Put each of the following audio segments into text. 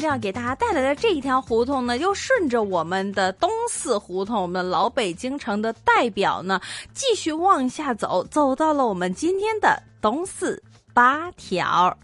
今天明正要给大家带来的这一条胡同呢，又顺着我们的东四胡同，我们老北京城的代表呢，继续往下走，走到了我们今天的东四八条。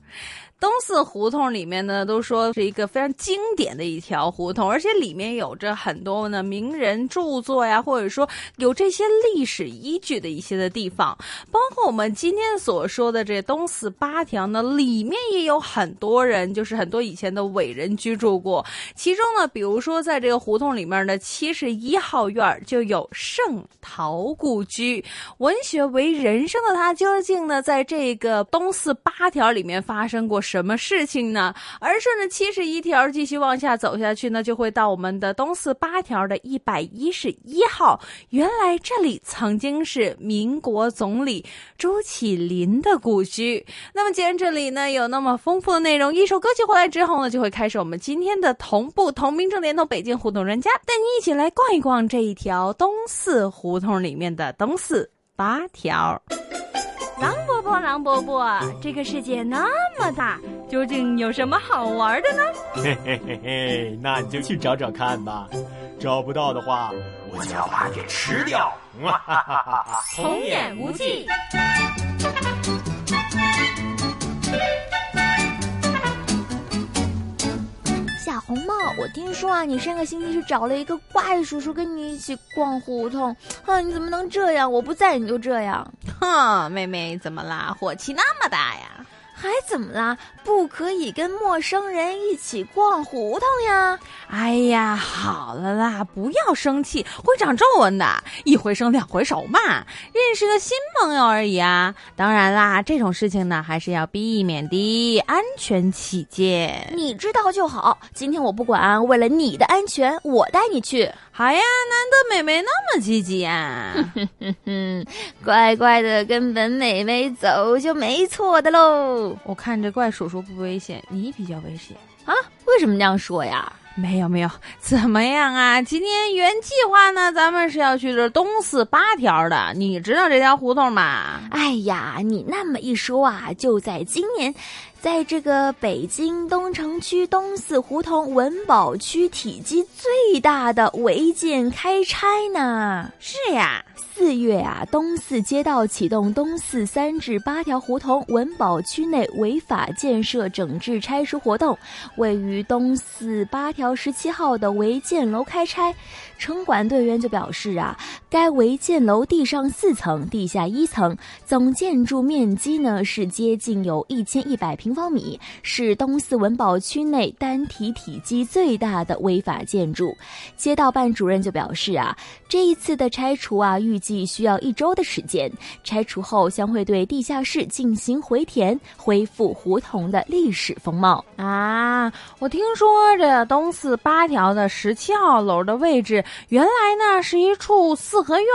东四胡同里面呢，都说是一个非常经典的一条胡同，而且里面有着很多呢名人著作呀，或者说有这些历史依据的一些的地方，包括我们今天所说的这东四八条呢，里面也有很多人，就是很多以前的伟人居住过。其中呢，比如说在这个胡同里面的七十一号院就有圣陶故居，文学为人生的他，究竟呢在这个东四八条里面发生过？什什么事情呢？而顺着七十一条继续往下走下去呢，就会到我们的东四八条的一百一十一号。原来这里曾经是民国总理朱启林的故居。那么既然这里呢有那么丰富的内容，一首歌曲回来之后呢，就会开始我们今天的同步同名正联通北京胡同人家，带你一起来逛一逛这一条东四胡同里面的东四八条。狼伯伯，狼伯伯，这个世界那么大，究竟有什么好玩的呢？嘿嘿嘿嘿，那你就去找找看吧。找不到的话，我就要把你给吃掉。哈哈哈哈童言无忌。红帽，我听说啊，你上个星期去找了一个怪叔叔跟你一起逛胡同，哼，你怎么能这样？我不在你就这样，哼，妹妹怎么啦？火气那么大呀？还怎么啦？不可以跟陌生人一起逛胡同呀！哎呀，好了啦，不要生气，会长皱纹的。一回生两回熟嘛，认识个新朋友而已啊。当然啦，这种事情呢，还是要避免的，安全起见。你知道就好。今天我不管，为了你的安全，我带你去。好呀，难得美美那么积极啊！哼哼哼，乖乖的跟本美美走就没错的喽。我看着怪叔叔不危险，你比较危险啊？为什么这样说呀？没有没有，怎么样啊？今天原计划呢，咱们是要去这东四八条的，你知道这条胡同吗？哎呀，你那么一说啊，就在今年。在这个北京东城区东四胡同文保区体积最大的违建开拆呢？是呀，四月啊，东四街道启动东四三至八条胡同文保区内违法建设整治拆除活动，位于东四八条十七号的违建楼开拆。城管队员就表示啊，该违建楼地上四层，地下一层，总建筑面积呢是接近有一千一百平方米，是东四文保区内单体体积最大的违法建筑。街道办主任就表示啊，这一次的拆除啊，预计需要一周的时间，拆除后将会对地下室进行回填，恢复胡同的历史风貌啊。我听说这东四八条的十七号楼的位置。原来呢是一处四合院，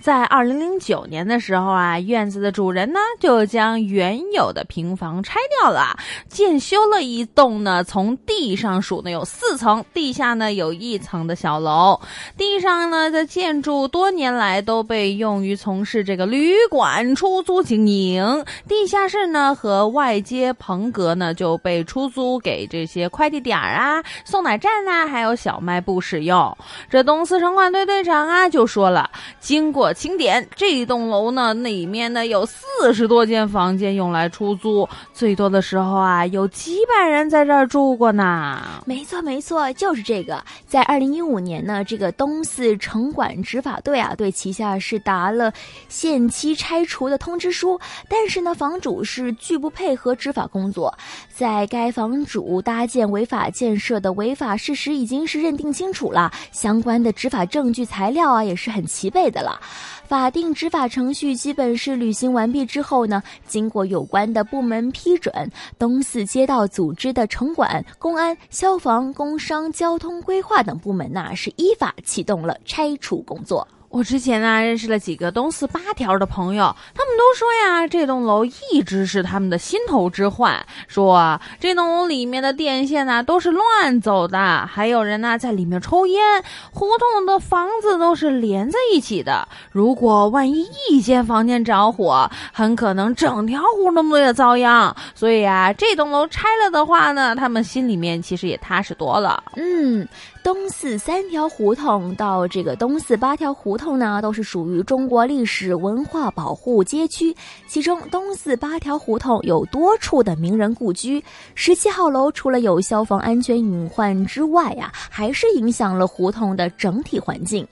在二零零九年的时候啊，院子的主人呢就将原有的平房拆掉了，建修了一栋呢，从地上数呢有四层，地下呢有一层的小楼。地上呢的建筑多年来都被用于从事这个旅馆出租经营，地下室呢和外接棚阁呢就被出租给这些快递点儿啊、送奶站啊，还有小卖部使用。这。东四城管队队长啊，就说了，经过清点，这一栋楼呢里面呢有四十多间房间用来出租，最多的时候啊有几百人在这儿住过呢。没错没错，就是这个。在二零一五年呢，这个东四城管执法队啊，对旗下是达了限期拆除的通知书，但是呢，房主是拒不配合执法工作。在该房主搭建违法建设的违法事实已经是认定清楚了，相关的执法证据材料啊也是很齐备的了。法定执法程序基本是履行完毕之后呢，经过有关的部门批准，东四街道组织的城管、公安、消防、工商、交通规划等部门呢，是依法启动了拆除工作。我之前呢认识了几个东四八条的朋友，他们都说呀，这栋楼一直是他们的心头之患，说这栋楼里面的电线呢都是乱走的，还有人呢在里面抽烟，胡同的房子都是连在一起的，如果万一一间房间着火，很可能整条胡同都也遭殃。所以啊，这栋楼拆了的话呢，他们心里面其实也踏实多了。嗯。东四三条胡同到这个东四八条胡同呢，都是属于中国历史文化保护街区。其中东四八条胡同有多处的名人故居。十七号楼除了有消防安全隐患之外呀，还是影响了胡同的整体环境。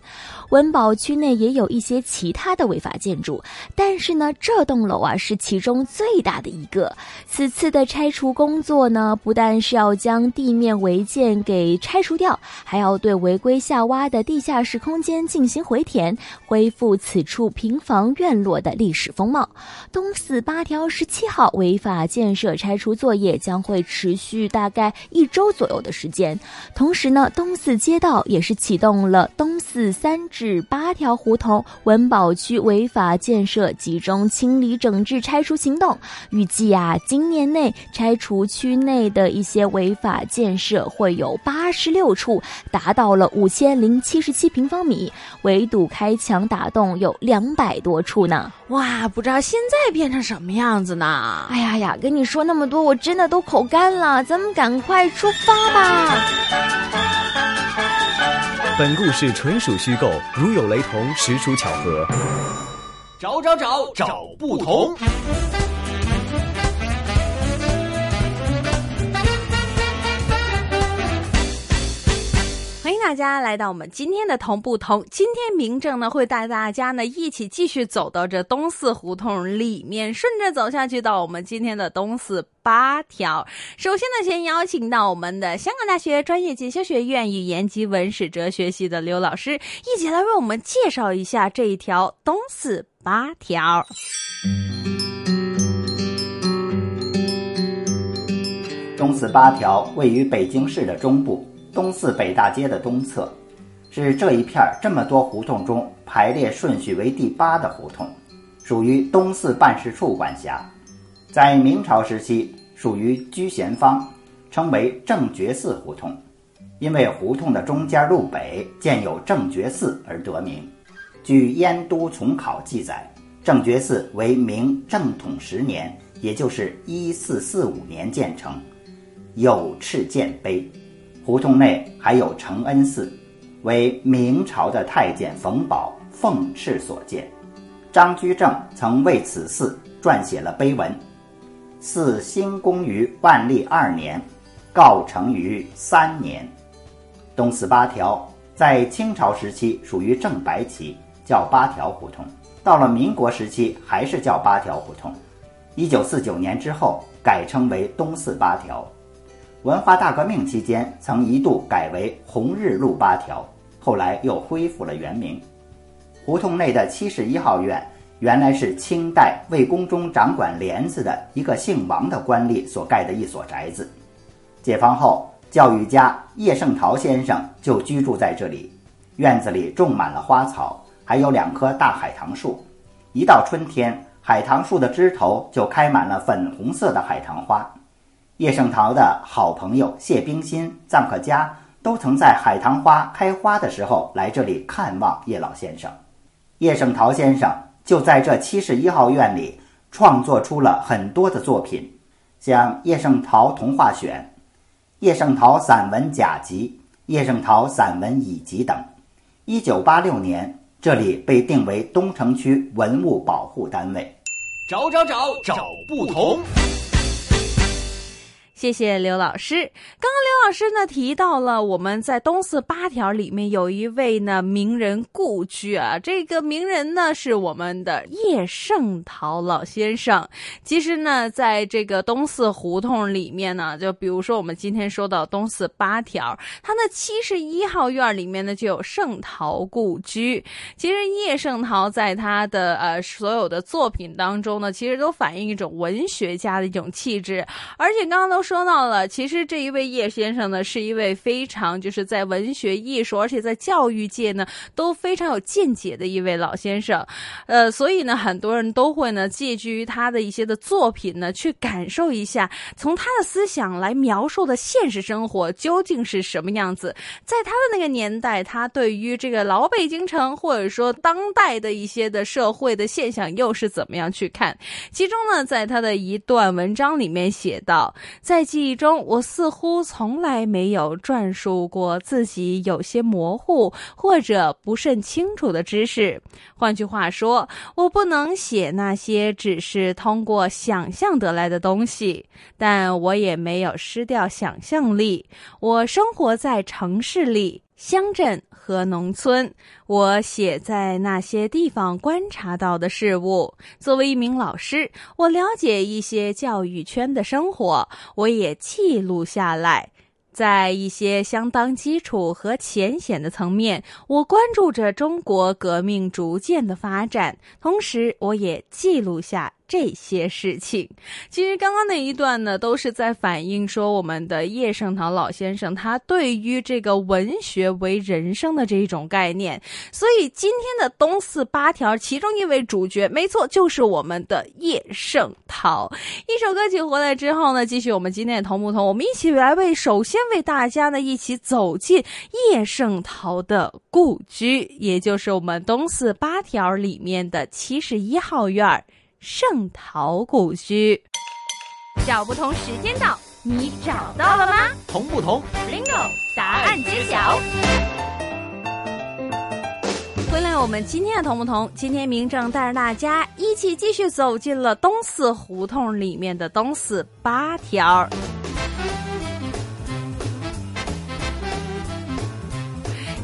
文保区内也有一些其他的违法建筑，但是呢，这栋楼啊是其中最大的一个。此次的拆除工作呢，不但是要将地面违建给拆除掉，还要对违规下挖的地下室空间进行回填，恢复此处平房院落的历史风貌。东四八条十七号违法建设拆除作业将会持续大概一周左右的时间，同时呢，东四街道也是启动了东四三。至八条胡同文保区违法建设集中清理整治拆除行动，预计啊，今年内拆除区内的一些违法建设会有八十六处，达到了五千零七十七平方米，围堵开墙打洞有两百多处呢。哇，不知道现在变成什么样子呢？哎呀呀，跟你说那么多，我真的都口干了，咱们赶快出发吧。本故事纯属虚构，如有雷同，实属巧合。找找找找不同。大家来到我们今天的同不同。今天明正呢会带大家呢一起继续走到这东四胡同里面，顺着走下去到我们今天的东四。八条。首先呢，先邀请到我们的香港大学专业进修学院语言及文史哲学系的刘老师，一起来为我们介绍一下这一条东四八条。东四八条位于北京市的中部，东四北大街的东侧，是这一片这么多胡同中排列顺序为第八的胡同，属于东四办事处管辖。在明朝时期，属于居贤坊，称为正觉寺胡同，因为胡同的中间路北建有正觉寺而得名。据《燕都从考》记载，正觉寺为明正统十年，也就是一四四五年建成，有敕建碑。胡同内还有承恩寺，为明朝的太监冯保奉敕所建。张居正曾为此寺撰写了碑文。寺兴工于万历二年，告成于三年。东四八条在清朝时期属于正白旗，叫八条胡同；到了民国时期还是叫八条胡同。一九四九年之后改称为东四八条。文化大革命期间曾一度改为红日路八条，后来又恢复了原名。胡同内的七十一号院。原来是清代魏宫中掌管帘子的一个姓王的官吏所盖的一所宅子。解放后，教育家叶圣陶先生就居住在这里。院子里种满了花草，还有两棵大海棠树。一到春天，海棠树的枝头就开满了粉红色的海棠花。叶圣陶的好朋友谢冰心、臧克家都曾在海棠花开花的时候来这里看望叶老先生。叶圣陶先生。就在这七十一号院里，创作出了很多的作品，像《叶圣陶童话选》《叶圣陶散文甲集》《叶圣陶散文乙集》等。一九八六年，这里被定为东城区文物保护单位。找找找找不同。谢谢刘老师。刚刚刘老师呢提到了我们在东四八条里面有一位呢名人故居啊，这个名人呢是我们的叶圣陶老先生。其实呢，在这个东四胡同里面呢，就比如说我们今天说到东四八条，它的七十一号院里面呢就有圣陶故居。其实叶圣陶在他的呃所有的作品当中呢，其实都反映一种文学家的一种气质，而且刚刚都。说到了，其实这一位叶先生呢，是一位非常就是在文学艺术，而且在教育界呢都非常有见解的一位老先生，呃，所以呢，很多人都会呢借据于他的一些的作品呢，去感受一下，从他的思想来描述的现实生活究竟是什么样子。在他的那个年代，他对于这个老北京城，或者说当代的一些的社会的现象，又是怎么样去看？其中呢，在他的一段文章里面写到，在在记忆中，我似乎从来没有转述过自己有些模糊或者不甚清楚的知识。换句话说，我不能写那些只是通过想象得来的东西，但我也没有失掉想象力。我生活在城市里。乡镇和农村，我写在那些地方观察到的事物。作为一名老师，我了解一些教育圈的生活，我也记录下来。在一些相当基础和浅显的层面，我关注着中国革命逐渐的发展，同时我也记录下。这些事情，其实刚刚那一段呢，都是在反映说我们的叶圣陶老先生他对于这个文学为人生的这一种概念。所以今天的东四八条，其中一位主角，没错，就是我们的叶圣陶。一首歌曲回来之后呢，继续我们今天的同不同，我们一起来为首先为大家呢一起走进叶圣陶的故居，也就是我们东四八条里面的七十一号院儿。圣陶故居，找不同时间到，你找到了吗？同不同？Bingo，答案揭晓。回来，我们今天的同不同？今天明正带着大家一起继续走进了东四胡同里面的东四八条。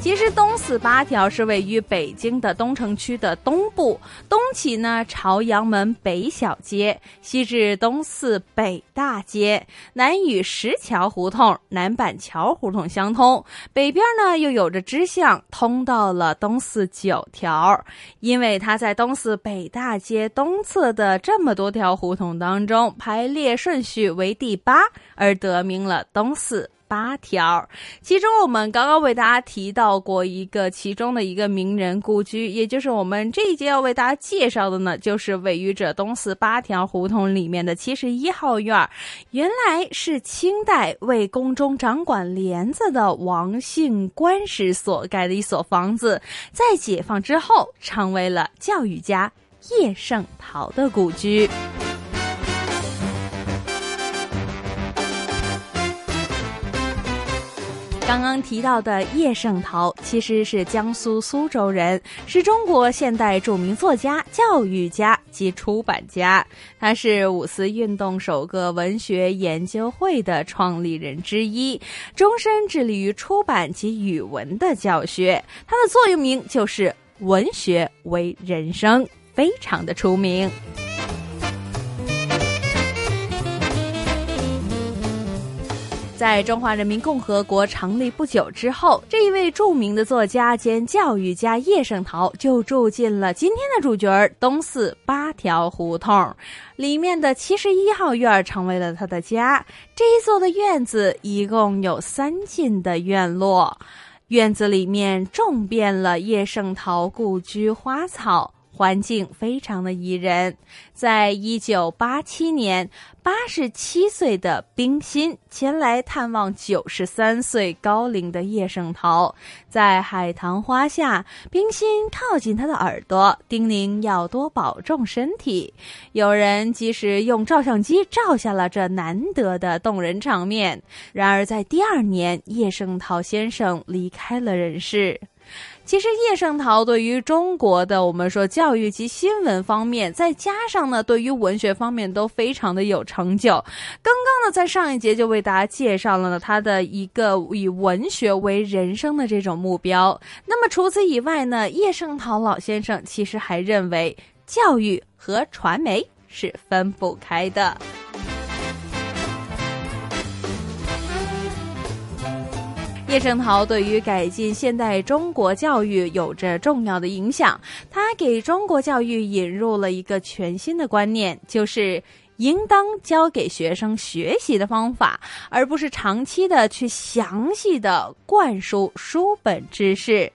其实东四八条是位于北京的东城区的东部，东起呢朝阳门北小街，西至东四北大街，南与石桥胡同、南板桥胡同相通，北边呢又有着支巷通到了东四九条。因为它在东四北大街东侧的这么多条胡同当中排列顺序为第八，而得名了东四。八条，其中我们刚刚为大家提到过一个其中的一个名人故居，也就是我们这一节要为大家介绍的呢，就是位于这东四八条胡同里面的七十一号院原来是清代为宫中掌管帘子的王姓官士所盖的一所房子，在解放之后成为了教育家叶圣陶的故居。刚刚提到的叶圣陶其实是江苏苏州人，是中国现代著名作家、教育家及出版家。他是五四运动首个文学研究会的创立人之一，终身致力于出版及语文的教学。他的座右铭就是“文学为人生”，非常的出名。在中华人民共和国成立不久之后，这一位著名的作家兼教育家叶圣陶就住进了今天的主角东四八条胡同里面的七十一号院，成为了他的家。这一座的院子一共有三进的院落，院子里面种遍了叶圣陶故居花草，环境非常的宜人。在一九八七年。八十七岁的冰心前来探望九十三岁高龄的叶圣陶，在海棠花下，冰心靠近他的耳朵，叮咛要多保重身体。有人及时用照相机照下了这难得的动人场面。然而，在第二年，叶圣陶先生离开了人世。其实叶圣陶对于中国的我们说教育及新闻方面，再加上呢对于文学方面都非常的有成就。刚刚呢在上一节就为大家介绍了呢他的一个以文学为人生的这种目标。那么除此以外呢，叶圣陶老先生其实还认为教育和传媒是分不开的。叶圣陶对于改进现代中国教育有着重要的影响。他给中国教育引入了一个全新的观念，就是应当教给学生学习的方法，而不是长期的去详细的灌输书本知识。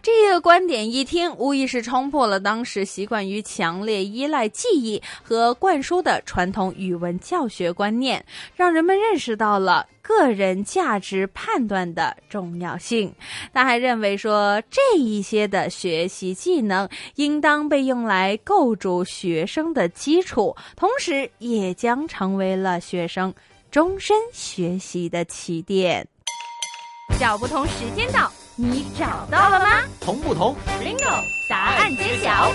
这个观点一听，无疑是冲破了当时习惯于强烈依赖记忆和灌输的传统语文教学观念，让人们认识到了。个人价值判断的重要性。他还认为说，这一些的学习技能应当被用来构筑学生的基础，同时也将成为了学生终身学习的起点。小不同时间到，你找到了吗？同不同？Bingo，答案揭晓。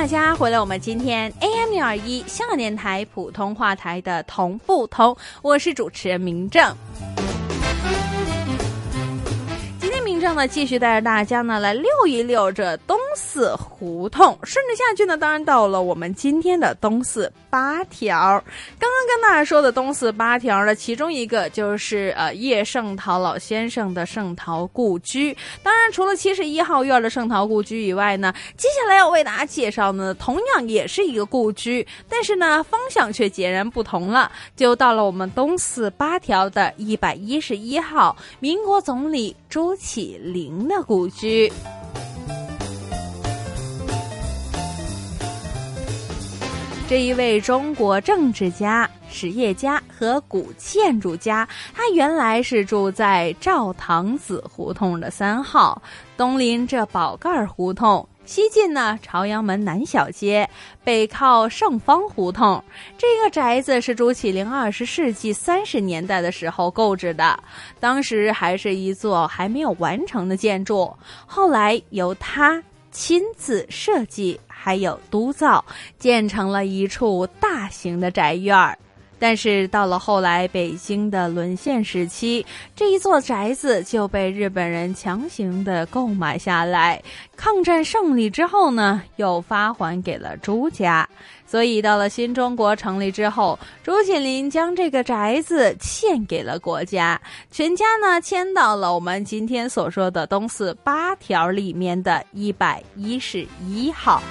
大家回来，我们今天 AM 六二一香港电台普通话台的同不同，我是主持人明正。正呢，继续带着大家呢来溜一溜这东四胡同，顺着下去呢，当然到了我们今天的东四八条。刚刚跟大家说的东四八条呢，其中一个就是呃叶圣陶老先生的圣陶故居。当然，除了七十一号院的圣陶故居以外呢，接下来要为大家介绍呢，同样也是一个故居，但是呢方向却截然不同了。就到了我们东四八条的一百一十一号，民国总理朱李。林的故居，这一位中国政治家、实业家和古建筑家，他原来是住在赵堂子胡同的三号，东临这宝盖胡同。西进呢，朝阳门南小街，北靠盛芳胡同。这个宅子是朱启灵二十世纪三十年代的时候购置的，当时还是一座还没有完成的建筑，后来由他亲自设计，还有督造，建成了一处大型的宅院儿。但是到了后来，北京的沦陷时期，这一座宅子就被日本人强行的购买下来。抗战胜利之后呢，又发还给了朱家。所以到了新中国成立之后，朱启林将这个宅子献给了国家，全家呢迁到了我们今天所说的东四八条里面的一百一十一号。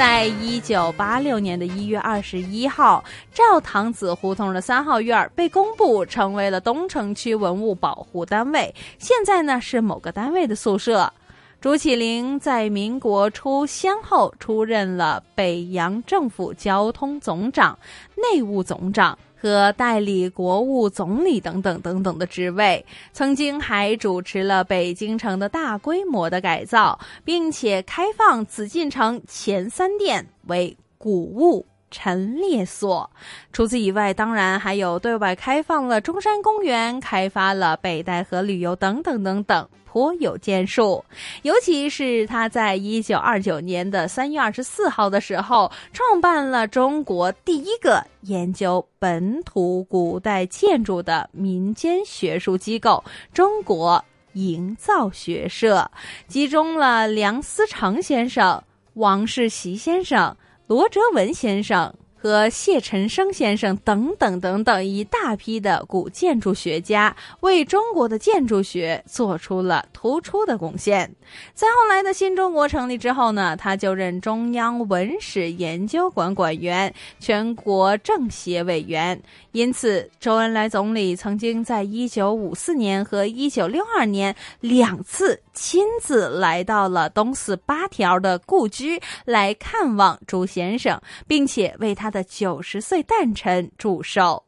在一九八六年的一月二十一号，赵堂子胡同的三号院被公布成为了东城区文物保护单位。现在呢是某个单位的宿舍。朱启林在民国初先后出任了北洋政府交通总长、内务总长。和代理国务总理等等等等的职位，曾经还主持了北京城的大规模的改造，并且开放紫禁城前三殿为古物陈列所。除此以外，当然还有对外开放了中山公园，开发了北戴河旅游等等等等。颇有建树，尤其是他在一九二九年的三月二十四号的时候，创办了中国第一个研究本土古代建筑的民间学术机构——中国营造学社，集中了梁思成先生、王世袭先生、罗哲文先生。和谢晨生先生等等等等一大批的古建筑学家，为中国的建筑学做出了突出的贡献。在后来的新中国成立之后呢，他就任中央文史研究馆馆员、全国政协委员。因此，周恩来总理曾经在一九五四年和一九六二年两次亲自来到了东四八条的故居来看望朱先生，并且为他。的九十岁诞辰祝寿，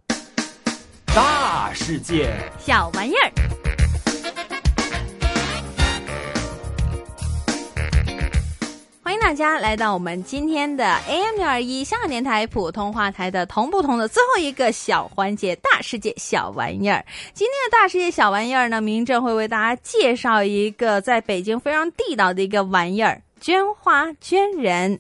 大世界小玩意儿。欢迎大家来到我们今天的 AM 六二一香港电台普通话台的同不同的最后一个小环节——大世界小玩意儿。今天的大世界小玩意儿呢，明正会为大家介绍一个在北京非常地道的一个玩意儿——绢花绢人。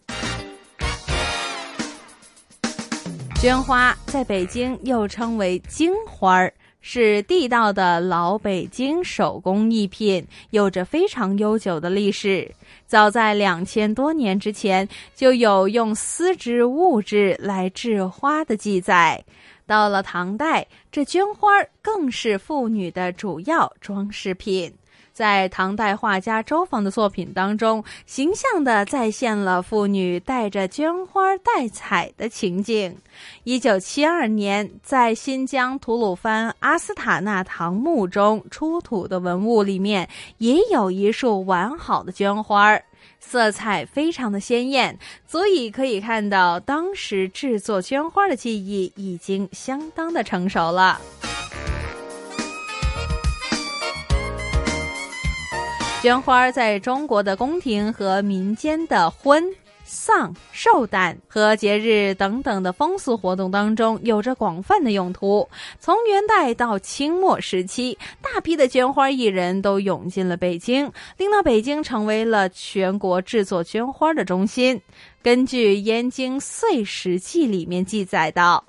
绢花在北京又称为京花儿。是地道的老北京手工艺品，有着非常悠久的历史。早在两千多年之前，就有用丝织物质来制花的记载。到了唐代，这绢花更是妇女的主要装饰品。在唐代画家周昉的作品当中，形象地再现了妇女带着绢花带彩的情景。一九七二年，在新疆吐鲁番阿斯塔纳唐墓中出土的文物里面，也有一束完好的绢花，色彩非常的鲜艳，足以可以看到当时制作绢花的技艺已经相当的成熟了。绢花在中国的宫廷和民间的婚、丧、寿诞和节日等等的风俗活动当中，有着广泛的用途。从元代到清末时期，大批的绢花艺人都涌进了北京，令到北京成为了全国制作绢花的中心。根据《燕京岁时记》里面记载道：“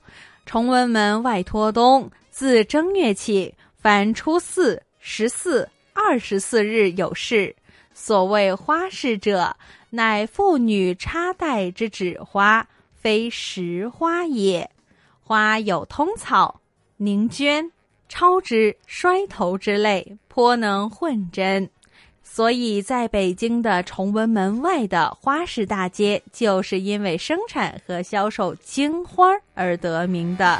崇文门外托东，自正月起，凡初四、十四。”二十四日有事，所谓花事者，乃妇女插戴之纸花，非实花也。花有通草、凝绢、抄枝、衰头之类，颇能混真。所以在北京的崇文门外的花市大街，就是因为生产和销售金花而得名的。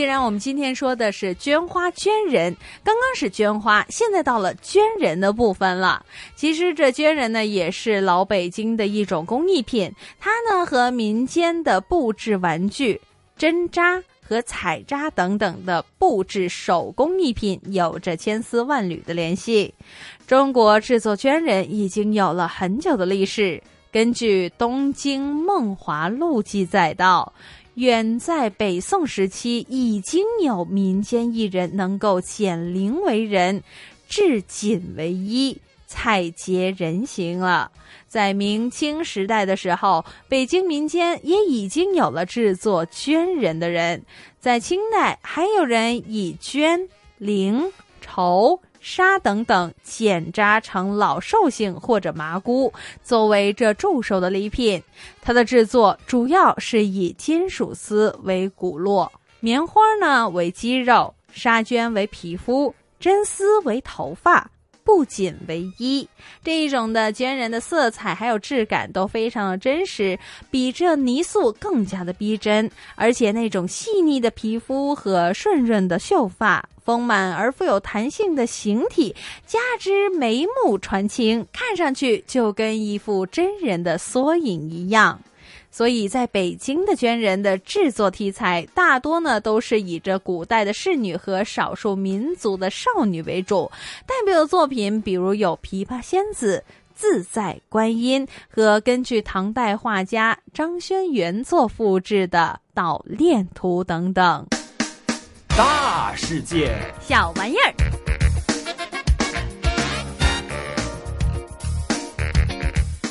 既然我们今天说的是绢花绢人，刚刚是绢花，现在到了绢人的部分了。其实这绢人呢，也是老北京的一种工艺品，它呢和民间的布制玩具、针扎和彩扎等等的布制手工艺品有着千丝万缕的联系。中国制作绢人已经有了很久的历史。根据《东京梦华录》记载道。远在北宋时期，已经有民间艺人能够剪绫为人，至锦为衣，彩结人形了。在明清时代的时候，北京民间也已经有了制作绢人的人。在清代，还有人以绢、绫、绸。纱等等剪扎成老寿星或者麻姑，作为这祝寿的礼品。它的制作主要是以金属丝为骨络，棉花呢为肌肉，纱绢为皮肤，真丝为头发。不仅为衣，这一种的绢人的色彩还有质感都非常的真实，比这泥塑更加的逼真。而且那种细腻的皮肤和顺润的秀发，丰满而富有弹性的形体，加之眉目传情，看上去就跟一幅真人的缩影一样。所以，在北京的绢人的制作题材大多呢都是以着古代的仕女和少数民族的少女为主。代表的作品，比如有《琵琶仙子》《自在观音》和根据唐代画家张轩原作复制的《捣练图》等等。大世界，小玩意儿。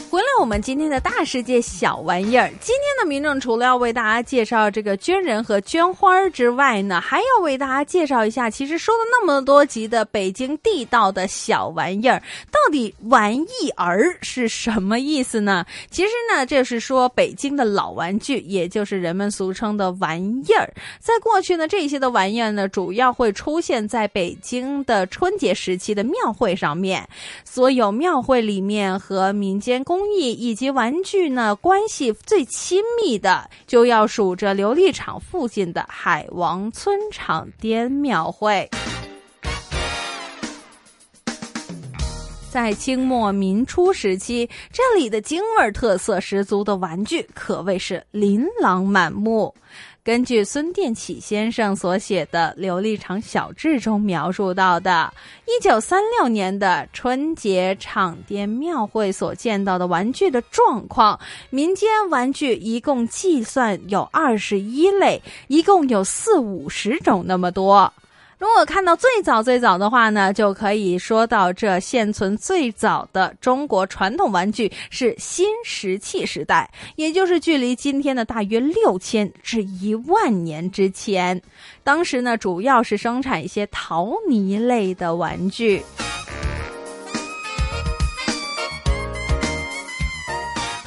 回来，我们今天的大世界小玩意儿。今天的民政除了要为大家介绍这个绢人和绢花之外呢，还要为大家介绍一下，其实说了那么多集的北京地道的小玩意儿，到底玩意儿是什么意思呢？其实呢，就是说北京的老玩具，也就是人们俗称的玩意儿。在过去呢，这些的玩意儿呢，主要会出现在北京的春节时期的庙会上面。所有庙会里面和民间工艺以及玩具呢关系最亲密的，就要数着琉璃厂附近的海王村场滇庙会。在清末民初时期，这里的京味儿特色十足的玩具可谓是琳琅满目。根据孙殿起先生所写的《琉璃厂小志》中描述到的，一九三六年的春节场店庙会所见到的玩具的状况，民间玩具一共计算有二十一类，一共有四五十种那么多。如果看到最早最早的话呢，就可以说到这现存最早的中国传统玩具是新石器时代，也就是距离今天的大约六千至一万年之前。当时呢，主要是生产一些陶泥类的玩具。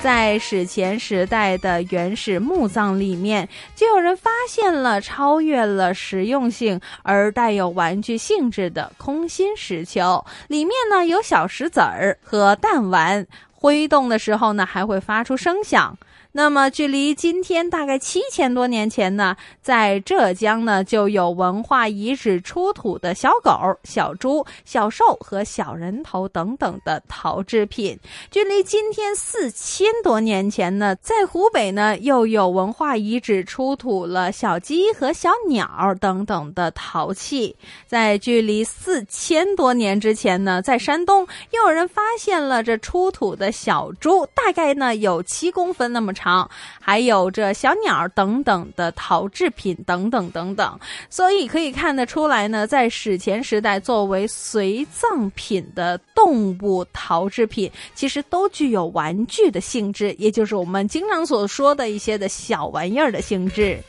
在史前时代的原始墓葬里面，就有人发现了超越了实用性而带有玩具性质的空心石球，里面呢有小石子儿和弹丸，挥动的时候呢还会发出声响。那么，距离今天大概七千多年前呢，在浙江呢就有文化遗址出土的小狗、小猪、小兽和小人头等等的陶制品。距离今天四千多年前呢，在湖北呢又有文化遗址出土了小鸡和小鸟等等的陶器。在距离四千多年之前呢，在山东又有人发现了这出土的小猪，大概呢有七公分那么长。长，还有这小鸟等等的陶制品等等等等，所以可以看得出来呢，在史前时代作为随葬品的动物陶制品，其实都具有玩具的性质，也就是我们经常所说的一些的小玩意儿的性质。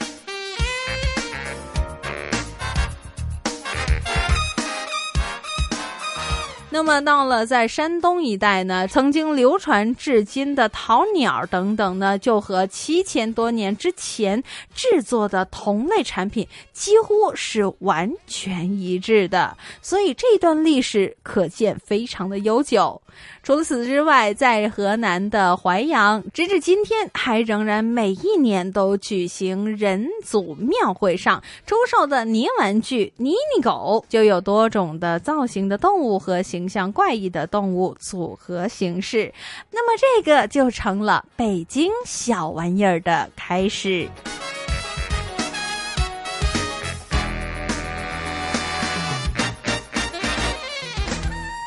那么到了在山东一带呢，曾经流传至今的陶鸟等等呢，就和七千多年之前制作的同类产品几乎是完全一致的，所以这段历史可见非常的悠久。除此之外，在河南的淮阳，直至今天还仍然每一年都举行人祖庙会上出售的泥玩具泥泥狗，就有多种的造型的动物和形象怪异的动物组合形式。那么这个就成了北京小玩意儿的开始。